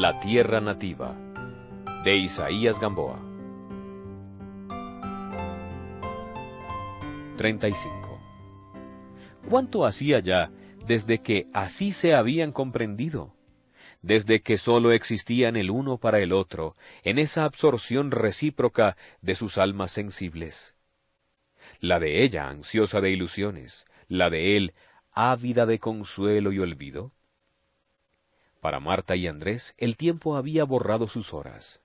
La tierra nativa de Isaías Gamboa 35 ¿Cuánto hacía ya desde que así se habían comprendido? Desde que sólo existían el uno para el otro, en esa absorción recíproca de sus almas sensibles. La de ella ansiosa de ilusiones, la de él ávida de consuelo y olvido. Para Marta y Andrés el tiempo había borrado sus horas.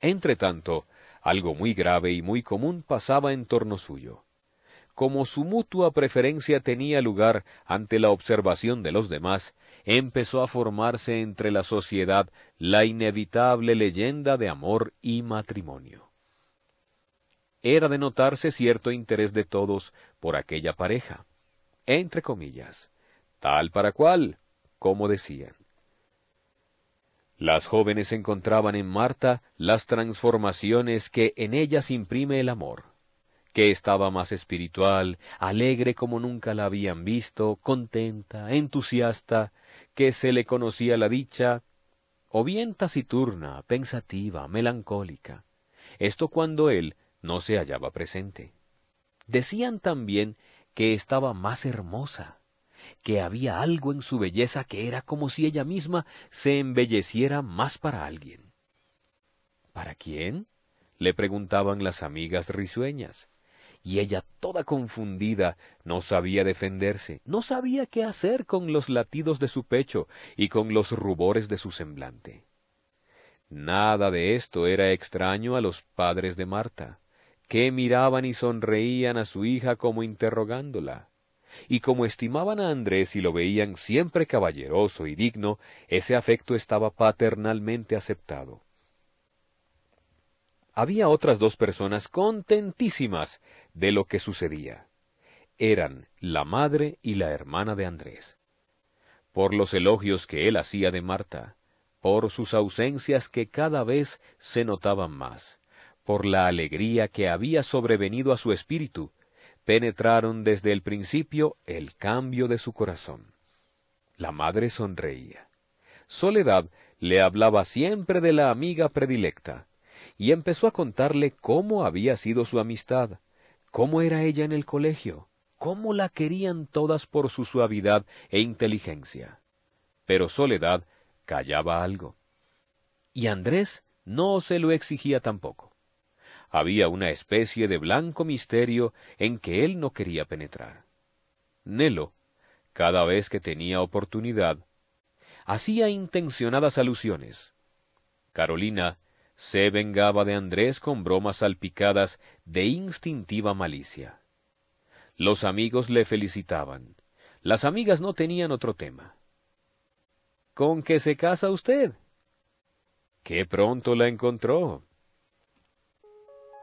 Entretanto, algo muy grave y muy común pasaba en torno suyo. Como su mutua preferencia tenía lugar ante la observación de los demás, empezó a formarse entre la sociedad la inevitable leyenda de amor y matrimonio. Era de notarse cierto interés de todos por aquella pareja, entre comillas, tal para cual, como decían. Las jóvenes encontraban en Marta las transformaciones que en ellas imprime el amor, que estaba más espiritual, alegre como nunca la habían visto, contenta, entusiasta, que se le conocía la dicha, o bien taciturna, pensativa, melancólica. Esto cuando él no se hallaba presente. Decían también que estaba más hermosa, que había algo en su belleza que era como si ella misma se embelleciera más para alguien. ¿Para quién? le preguntaban las amigas risueñas, y ella toda confundida no sabía defenderse, no sabía qué hacer con los latidos de su pecho y con los rubores de su semblante. Nada de esto era extraño a los padres de Marta, que miraban y sonreían a su hija como interrogándola y como estimaban a Andrés y lo veían siempre caballeroso y digno, ese afecto estaba paternalmente aceptado. Había otras dos personas contentísimas de lo que sucedía. Eran la madre y la hermana de Andrés. Por los elogios que él hacía de Marta, por sus ausencias que cada vez se notaban más, por la alegría que había sobrevenido a su espíritu, penetraron desde el principio el cambio de su corazón. La madre sonreía. Soledad le hablaba siempre de la amiga predilecta, y empezó a contarle cómo había sido su amistad, cómo era ella en el colegio, cómo la querían todas por su suavidad e inteligencia. Pero Soledad callaba algo. Y Andrés no se lo exigía tampoco había una especie de blanco misterio en que él no quería penetrar. Nelo, cada vez que tenía oportunidad, hacía intencionadas alusiones. Carolina se vengaba de Andrés con bromas salpicadas de instintiva malicia. Los amigos le felicitaban. Las amigas no tenían otro tema. ¿Con qué se casa usted? Qué pronto la encontró.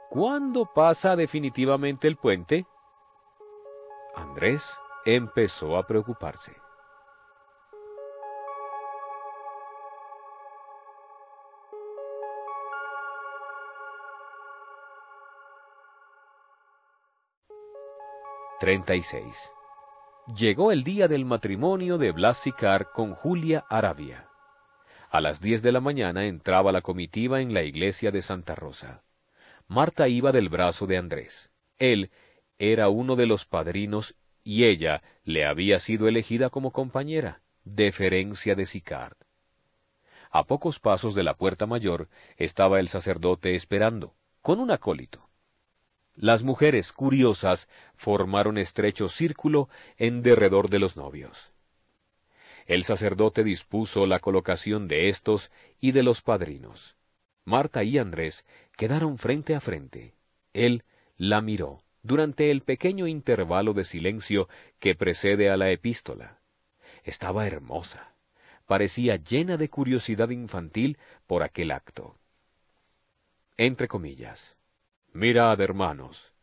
¿Cuándo pasa definitivamente el puente? Andrés empezó a preocuparse. Treinta y seis. Llegó el día del matrimonio de Blas Sicar con Julia Arabia. A las diez de la mañana entraba la comitiva en la iglesia de Santa Rosa. Marta iba del brazo de Andrés. Él era uno de los padrinos y ella le había sido elegida como compañera, deferencia de Sicard. A pocos pasos de la puerta mayor estaba el sacerdote esperando, con un acólito. Las mujeres, curiosas, formaron estrecho círculo en derredor de los novios. El sacerdote dispuso la colocación de estos y de los padrinos. Marta y Andrés quedaron frente a frente. Él la miró durante el pequeño intervalo de silencio que precede a la epístola. Estaba hermosa. Parecía llena de curiosidad infantil por aquel acto. Entre comillas. Mirad, hermanos,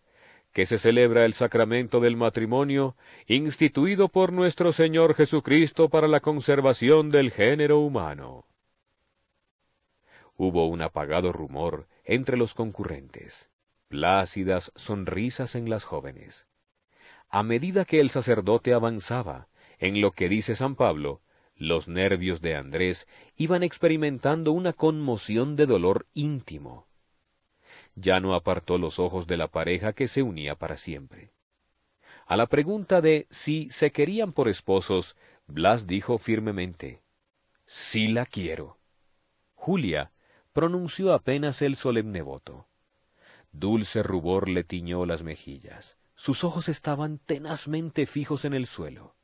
que se celebra el sacramento del matrimonio instituido por nuestro Señor Jesucristo para la conservación del género humano. Hubo un apagado rumor entre los concurrentes, plácidas sonrisas en las jóvenes. A medida que el sacerdote avanzaba, en lo que dice San Pablo, Los nervios de Andrés iban experimentando una conmoción de dolor íntimo. Ya no apartó los ojos de la pareja que se unía para siempre. A la pregunta de si se querían por esposos, Blas dijo firmemente, Sí la quiero. Julia pronunció apenas el solemne voto. Dulce rubor le tiñó las mejillas. Sus ojos estaban tenazmente fijos en el suelo.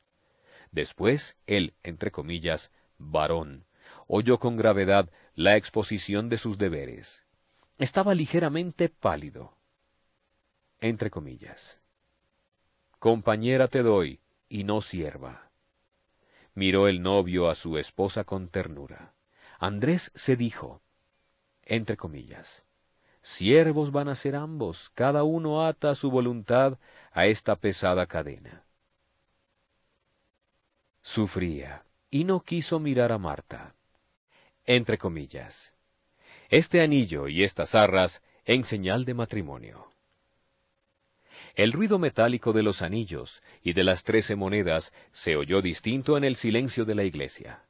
Después, él, entre comillas, varón, oyó con gravedad la exposición de sus deberes. Estaba ligeramente pálido. Entre comillas. Compañera te doy, y no sierva. Miró el novio a su esposa con ternura. Andrés se dijo, entre comillas, siervos van a ser ambos, cada uno ata su voluntad a esta pesada cadena. Sufría y no quiso mirar a Marta. Entre comillas, este anillo y estas arras en señal de matrimonio. El ruido metálico de los anillos y de las trece monedas se oyó distinto en el silencio de la iglesia.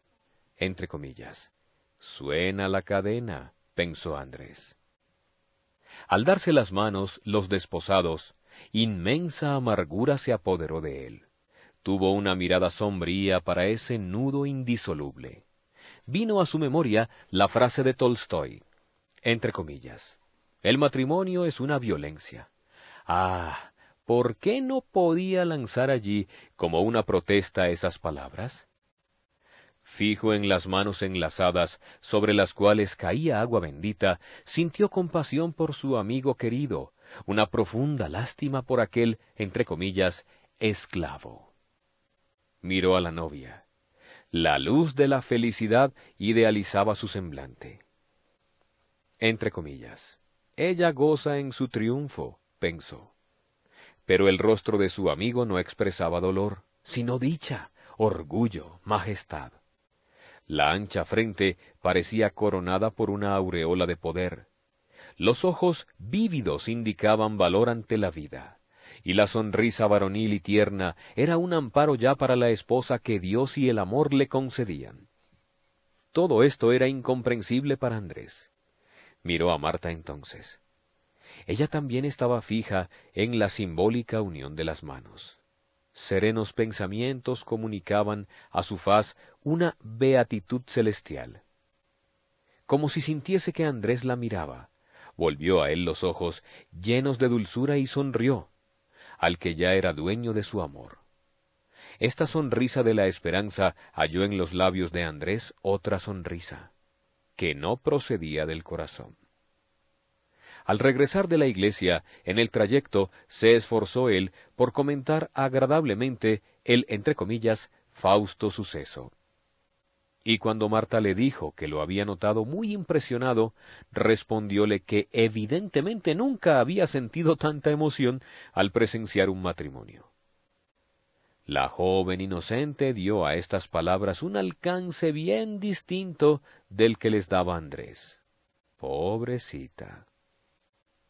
Entre comillas, suena la cadena, pensó Andrés. Al darse las manos, los desposados, inmensa amargura se apoderó de él. Tuvo una mirada sombría para ese nudo indisoluble. Vino a su memoria la frase de Tolstoy, entre comillas, el matrimonio es una violencia. Ah, ¿por qué no podía lanzar allí como una protesta esas palabras? Fijo en las manos enlazadas sobre las cuales caía agua bendita, sintió compasión por su amigo querido, una profunda lástima por aquel, entre comillas, esclavo. Miró a la novia. La luz de la felicidad idealizaba su semblante. Entre comillas. Ella goza en su triunfo, pensó. Pero el rostro de su amigo no expresaba dolor, sino dicha, orgullo, majestad. La ancha frente parecía coronada por una aureola de poder. Los ojos vívidos indicaban valor ante la vida, y la sonrisa varonil y tierna era un amparo ya para la esposa que Dios y el amor le concedían. Todo esto era incomprensible para Andrés. Miró a Marta entonces. Ella también estaba fija en la simbólica unión de las manos serenos pensamientos comunicaban a su faz una beatitud celestial. Como si sintiese que Andrés la miraba, volvió a él los ojos llenos de dulzura y sonrió, al que ya era dueño de su amor. Esta sonrisa de la esperanza halló en los labios de Andrés otra sonrisa, que no procedía del corazón. Al regresar de la iglesia, en el trayecto, se esforzó él por comentar agradablemente el, entre comillas, fausto suceso. Y cuando Marta le dijo que lo había notado muy impresionado, respondióle que evidentemente nunca había sentido tanta emoción al presenciar un matrimonio. La joven inocente dio a estas palabras un alcance bien distinto del que les daba Andrés. Pobrecita.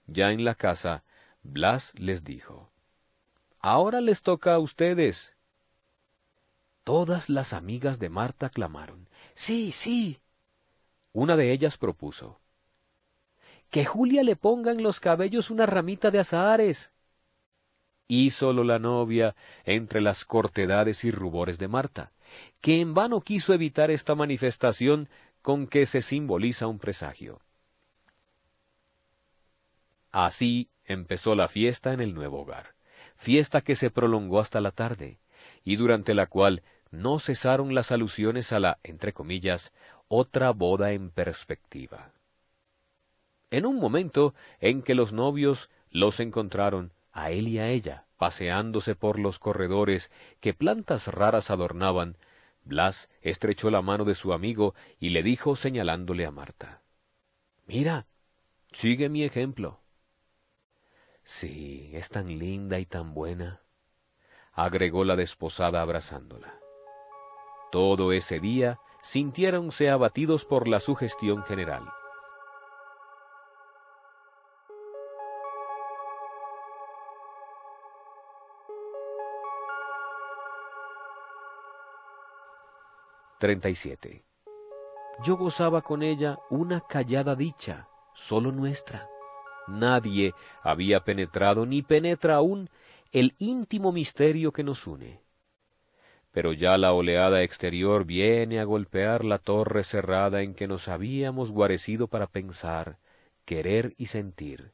Ya en la casa, Blas les dijo, Ahora les toca a ustedes. Todas las amigas de Marta clamaron, Sí, sí. Una de ellas propuso, Que Julia le ponga en los cabellos una ramita de azahares. Y sólo la novia, entre las cortedades y rubores de Marta, que en vano quiso evitar esta manifestación con que se simboliza un presagio. Así empezó la fiesta en el nuevo hogar, fiesta que se prolongó hasta la tarde, y durante la cual no cesaron las alusiones a la, entre comillas, otra boda en perspectiva. En un momento en que los novios los encontraron, a él y a ella, paseándose por los corredores que plantas raras adornaban, Blas estrechó la mano de su amigo y le dijo señalándole a Marta, Mira, sigue mi ejemplo. Sí, es tan linda y tan buena, agregó la desposada abrazándola. Todo ese día sintiéronse abatidos por la sugestión general. 37. Yo gozaba con ella una callada dicha, solo nuestra. Nadie había penetrado ni penetra aún el íntimo misterio que nos une. Pero ya la oleada exterior viene a golpear la torre cerrada en que nos habíamos guarecido para pensar, querer y sentir.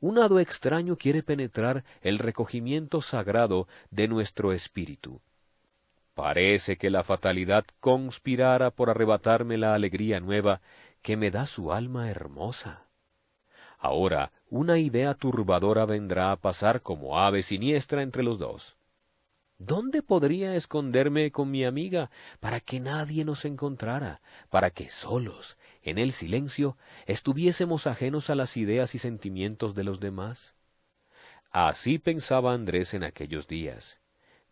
Un hado extraño quiere penetrar el recogimiento sagrado de nuestro espíritu. Parece que la fatalidad conspirara por arrebatarme la alegría nueva que me da su alma hermosa. Ahora una idea turbadora vendrá a pasar como ave siniestra entre los dos. ¿Dónde podría esconderme con mi amiga para que nadie nos encontrara, para que solos, en el silencio, estuviésemos ajenos a las ideas y sentimientos de los demás? Así pensaba Andrés en aquellos días,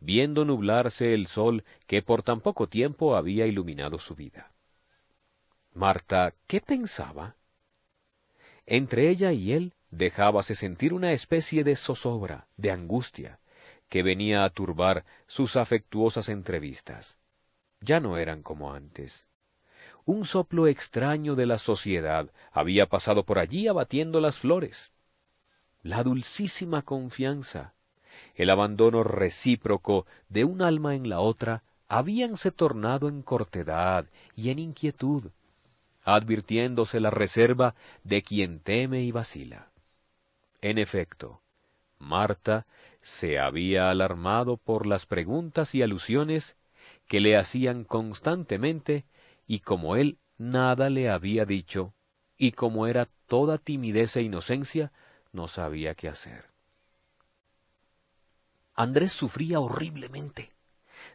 viendo nublarse el sol que por tan poco tiempo había iluminado su vida. Marta, ¿qué pensaba? Entre ella y él dejábase sentir una especie de zozobra, de angustia, que venía a turbar sus afectuosas entrevistas. Ya no eran como antes. Un soplo extraño de la sociedad había pasado por allí abatiendo las flores. La dulcísima confianza, el abandono recíproco de un alma en la otra, habíanse tornado en cortedad y en inquietud, advirtiéndose la reserva de quien teme y vacila. En efecto, Marta se había alarmado por las preguntas y alusiones que le hacían constantemente y como él nada le había dicho, y como era toda timidez e inocencia, no sabía qué hacer. Andrés sufría horriblemente.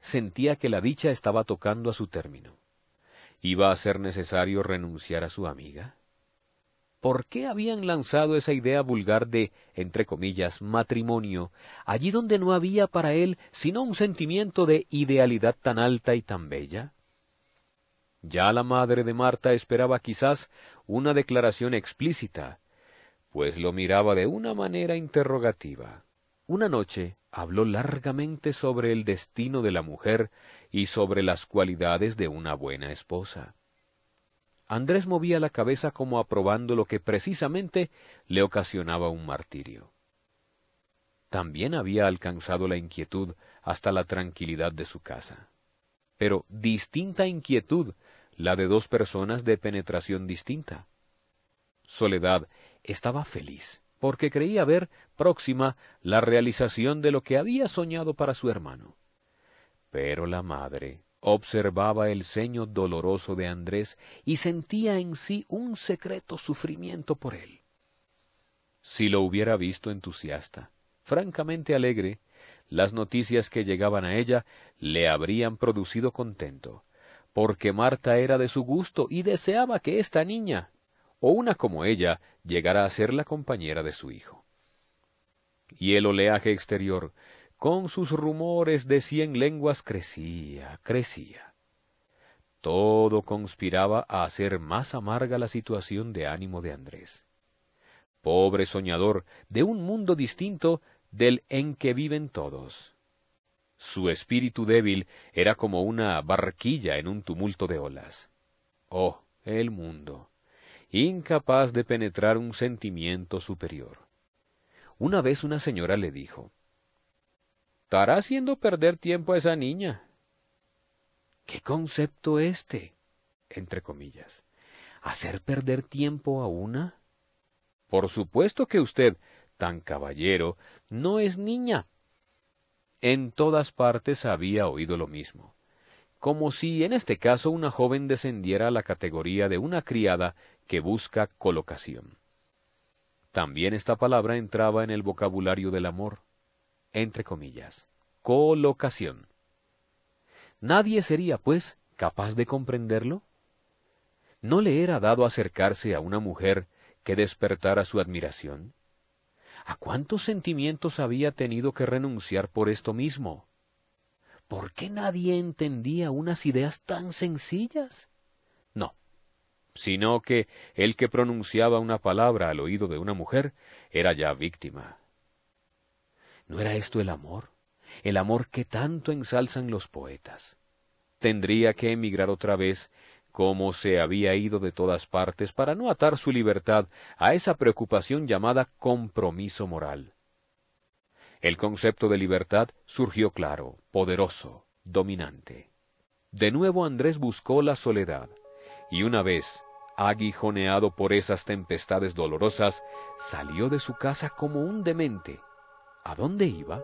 Sentía que la dicha estaba tocando a su término. ¿Iba a ser necesario renunciar a su amiga? ¿Por qué habían lanzado esa idea vulgar de, entre comillas, matrimonio, allí donde no había para él sino un sentimiento de idealidad tan alta y tan bella? Ya la madre de Marta esperaba quizás una declaración explícita, pues lo miraba de una manera interrogativa. Una noche habló largamente sobre el destino de la mujer y sobre las cualidades de una buena esposa. Andrés movía la cabeza como aprobando lo que precisamente le ocasionaba un martirio. También había alcanzado la inquietud hasta la tranquilidad de su casa. Pero distinta inquietud la de dos personas de penetración distinta. Soledad estaba feliz, porque creía ver próxima la realización de lo que había soñado para su hermano. Pero la madre observaba el ceño doloroso de Andrés y sentía en sí un secreto sufrimiento por él. Si lo hubiera visto entusiasta, francamente alegre, las noticias que llegaban a ella le habrían producido contento, porque Marta era de su gusto y deseaba que esta niña, o una como ella, llegara a ser la compañera de su hijo. Y el oleaje exterior, con sus rumores de cien lenguas crecía, crecía. Todo conspiraba a hacer más amarga la situación de ánimo de Andrés. Pobre soñador de un mundo distinto del en que viven todos. Su espíritu débil era como una barquilla en un tumulto de olas. Oh, el mundo, incapaz de penetrar un sentimiento superior. Una vez una señora le dijo, estará haciendo perder tiempo a esa niña. ¿Qué concepto este? entre comillas. ¿Hacer perder tiempo a una? Por supuesto que usted, tan caballero, no es niña. En todas partes había oído lo mismo, como si en este caso una joven descendiera a la categoría de una criada que busca colocación. También esta palabra entraba en el vocabulario del amor entre comillas, colocación. ¿Nadie sería, pues, capaz de comprenderlo? ¿No le era dado acercarse a una mujer que despertara su admiración? ¿A cuántos sentimientos había tenido que renunciar por esto mismo? ¿Por qué nadie entendía unas ideas tan sencillas? No, sino que el que pronunciaba una palabra al oído de una mujer era ya víctima. ¿No era esto el amor? El amor que tanto ensalzan los poetas. tendría que emigrar otra vez como se había ido de todas partes para no atar su libertad a esa preocupación llamada compromiso moral. El concepto de libertad surgió claro, poderoso, dominante. De nuevo Andrés buscó la soledad, y una vez, aguijoneado por esas tempestades dolorosas, salió de su casa como un demente. ¿A dónde iba?